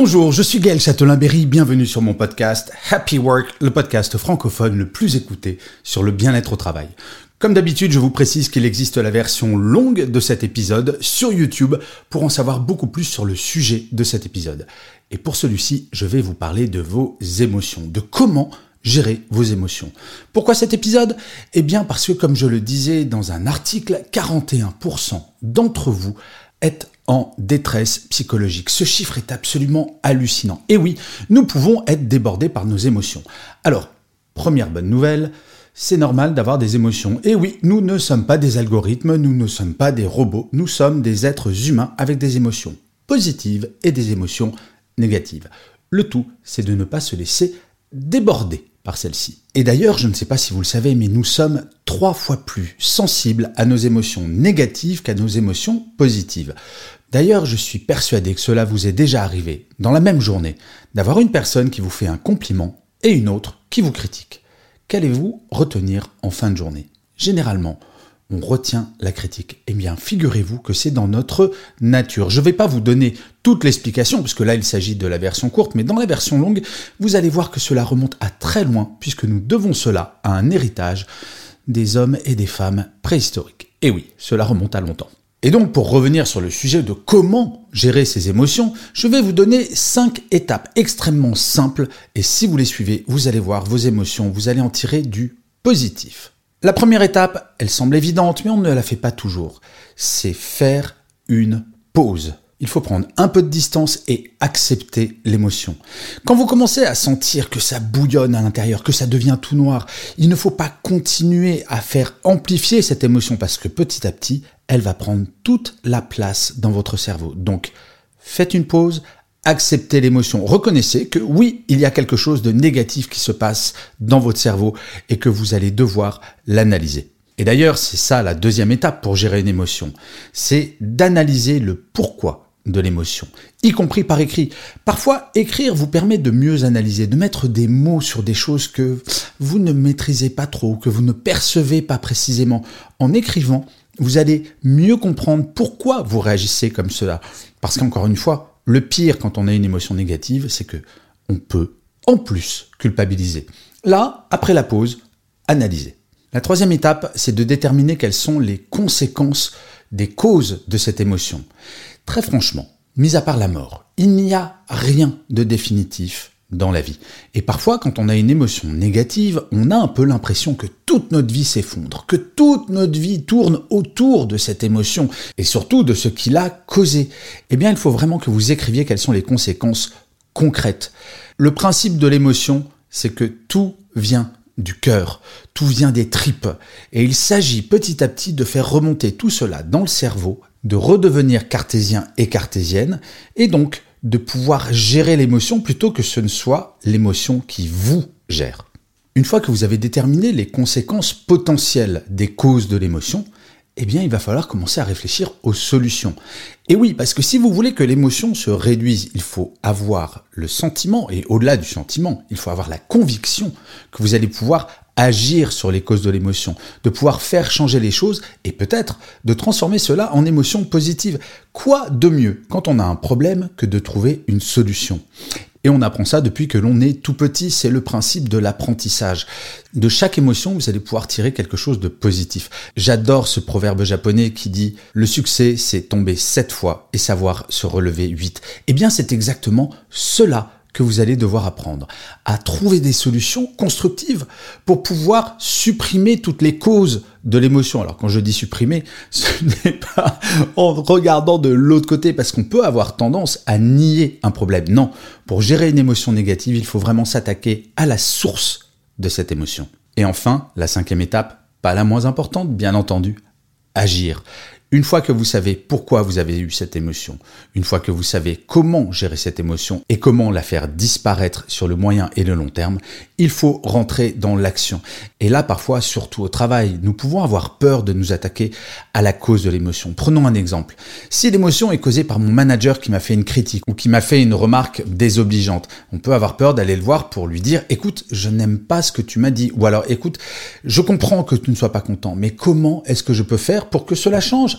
Bonjour, je suis Gaël Châtelain-Berry, bienvenue sur mon podcast Happy Work, le podcast francophone le plus écouté sur le bien-être au travail. Comme d'habitude, je vous précise qu'il existe la version longue de cet épisode sur YouTube pour en savoir beaucoup plus sur le sujet de cet épisode. Et pour celui-ci, je vais vous parler de vos émotions, de comment gérer vos émotions. Pourquoi cet épisode? Eh bien parce que comme je le disais dans un article, 41% d'entre vous êtes en détresse psychologique. Ce chiffre est absolument hallucinant. Et oui, nous pouvons être débordés par nos émotions. Alors, première bonne nouvelle, c'est normal d'avoir des émotions. Et oui, nous ne sommes pas des algorithmes, nous ne sommes pas des robots, nous sommes des êtres humains avec des émotions positives et des émotions négatives. Le tout, c'est de ne pas se laisser déborder par celles-ci. Et d'ailleurs, je ne sais pas si vous le savez, mais nous sommes trois fois plus sensibles à nos émotions négatives qu'à nos émotions positives. D'ailleurs, je suis persuadé que cela vous est déjà arrivé, dans la même journée, d'avoir une personne qui vous fait un compliment et une autre qui vous critique qu'allez-vous retenir en fin de journée? Généralement, on retient la critique. Eh bien, figurez-vous que c'est dans notre nature. Je ne vais pas vous donner toute l'explication, puisque là, il s'agit de la version courte, mais dans la version longue, vous allez voir que cela remonte à très loin, puisque nous devons cela à un héritage des hommes et des femmes préhistoriques. Et oui, cela remonte à longtemps. Et donc, pour revenir sur le sujet de comment gérer ses émotions, je vais vous donner cinq étapes extrêmement simples et si vous les suivez, vous allez voir vos émotions, vous allez en tirer du positif. La première étape, elle semble évidente, mais on ne la fait pas toujours. C'est faire une pause. Il faut prendre un peu de distance et accepter l'émotion. Quand vous commencez à sentir que ça bouillonne à l'intérieur, que ça devient tout noir, il ne faut pas continuer à faire amplifier cette émotion parce que petit à petit, elle va prendre toute la place dans votre cerveau. Donc, faites une pause, acceptez l'émotion, reconnaissez que oui, il y a quelque chose de négatif qui se passe dans votre cerveau et que vous allez devoir l'analyser. Et d'ailleurs, c'est ça la deuxième étape pour gérer une émotion, c'est d'analyser le pourquoi de l'émotion, y compris par écrit. Parfois, écrire vous permet de mieux analyser, de mettre des mots sur des choses que vous ne maîtrisez pas trop, que vous ne percevez pas précisément. En écrivant, vous allez mieux comprendre pourquoi vous réagissez comme cela. Parce qu'encore une fois, le pire quand on a une émotion négative, c'est que on peut en plus culpabiliser. Là, après la pause, analyser. La troisième étape, c'est de déterminer quelles sont les conséquences des causes de cette émotion. Très franchement, mis à part la mort, il n'y a rien de définitif dans la vie. Et parfois, quand on a une émotion négative, on a un peu l'impression que toute notre vie s'effondre, que toute notre vie tourne autour de cette émotion, et surtout de ce qui l'a causé. Eh bien, il faut vraiment que vous écriviez quelles sont les conséquences concrètes. Le principe de l'émotion, c'est que tout vient du cœur, tout vient des tripes, et il s'agit petit à petit de faire remonter tout cela dans le cerveau, de redevenir cartésien et cartésienne, et donc de pouvoir gérer l'émotion plutôt que ce ne soit l'émotion qui vous gère. Une fois que vous avez déterminé les conséquences potentielles des causes de l'émotion, eh bien, il va falloir commencer à réfléchir aux solutions. Et oui, parce que si vous voulez que l'émotion se réduise, il faut avoir le sentiment, et au-delà du sentiment, il faut avoir la conviction que vous allez pouvoir agir sur les causes de l'émotion, de pouvoir faire changer les choses et peut-être de transformer cela en émotion positive. Quoi de mieux quand on a un problème que de trouver une solution? Et on apprend ça depuis que l'on est tout petit, c'est le principe de l'apprentissage. De chaque émotion, vous allez pouvoir tirer quelque chose de positif. J'adore ce proverbe japonais qui dit ⁇ Le succès, c'est tomber sept fois et savoir se relever huit ⁇ Eh bien, c'est exactement cela que vous allez devoir apprendre à trouver des solutions constructives pour pouvoir supprimer toutes les causes de l'émotion. Alors quand je dis supprimer, ce n'est pas en regardant de l'autre côté parce qu'on peut avoir tendance à nier un problème. Non, pour gérer une émotion négative, il faut vraiment s'attaquer à la source de cette émotion. Et enfin, la cinquième étape, pas la moins importante, bien entendu, agir. Une fois que vous savez pourquoi vous avez eu cette émotion, une fois que vous savez comment gérer cette émotion et comment la faire disparaître sur le moyen et le long terme, il faut rentrer dans l'action. Et là, parfois, surtout au travail, nous pouvons avoir peur de nous attaquer à la cause de l'émotion. Prenons un exemple. Si l'émotion est causée par mon manager qui m'a fait une critique ou qui m'a fait une remarque désobligeante, on peut avoir peur d'aller le voir pour lui dire, écoute, je n'aime pas ce que tu m'as dit. Ou alors, écoute, je comprends que tu ne sois pas content, mais comment est-ce que je peux faire pour que cela change?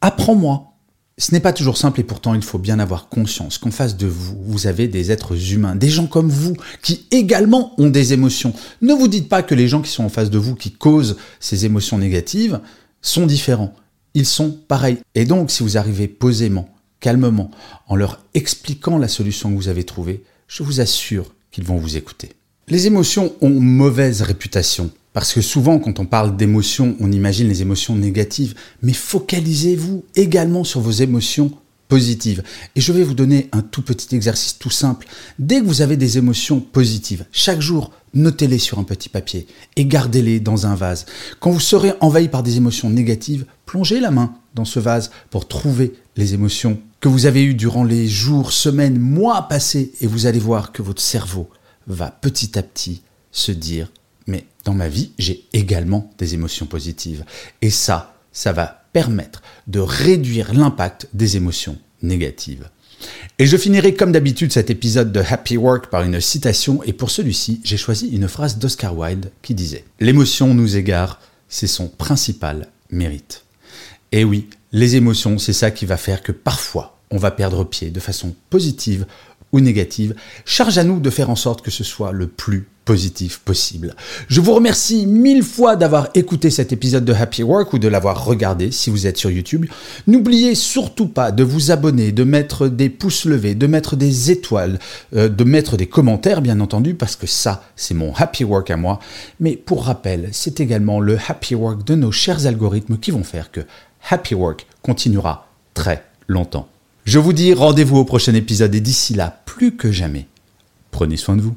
Apprends-moi. Ce n'est pas toujours simple et pourtant il faut bien avoir conscience qu'en face de vous, vous avez des êtres humains, des gens comme vous, qui également ont des émotions. Ne vous dites pas que les gens qui sont en face de vous, qui causent ces émotions négatives, sont différents. Ils sont pareils. Et donc si vous arrivez posément, calmement, en leur expliquant la solution que vous avez trouvée, je vous assure qu'ils vont vous écouter. Les émotions ont mauvaise réputation. Parce que souvent, quand on parle d'émotions, on imagine les émotions négatives. Mais focalisez-vous également sur vos émotions positives. Et je vais vous donner un tout petit exercice tout simple. Dès que vous avez des émotions positives, chaque jour, notez-les sur un petit papier et gardez-les dans un vase. Quand vous serez envahi par des émotions négatives, plongez la main dans ce vase pour trouver les émotions que vous avez eues durant les jours, semaines, mois passés et vous allez voir que votre cerveau va petit à petit se dire mais dans ma vie, j'ai également des émotions positives. Et ça, ça va permettre de réduire l'impact des émotions négatives. Et je finirai comme d'habitude cet épisode de Happy Work par une citation, et pour celui-ci, j'ai choisi une phrase d'Oscar Wilde qui disait ⁇ L'émotion nous égare, c'est son principal mérite. Et oui, les émotions, c'est ça qui va faire que parfois, on va perdre pied de façon positive ou négative. Charge à nous de faire en sorte que ce soit le plus positif possible. Je vous remercie mille fois d'avoir écouté cet épisode de Happy Work ou de l'avoir regardé si vous êtes sur YouTube. N'oubliez surtout pas de vous abonner, de mettre des pouces levés, de mettre des étoiles, euh, de mettre des commentaires bien entendu parce que ça c'est mon Happy Work à moi. Mais pour rappel, c'est également le Happy Work de nos chers algorithmes qui vont faire que Happy Work continuera très longtemps. Je vous dis rendez-vous au prochain épisode et d'ici là, plus que jamais, prenez soin de vous.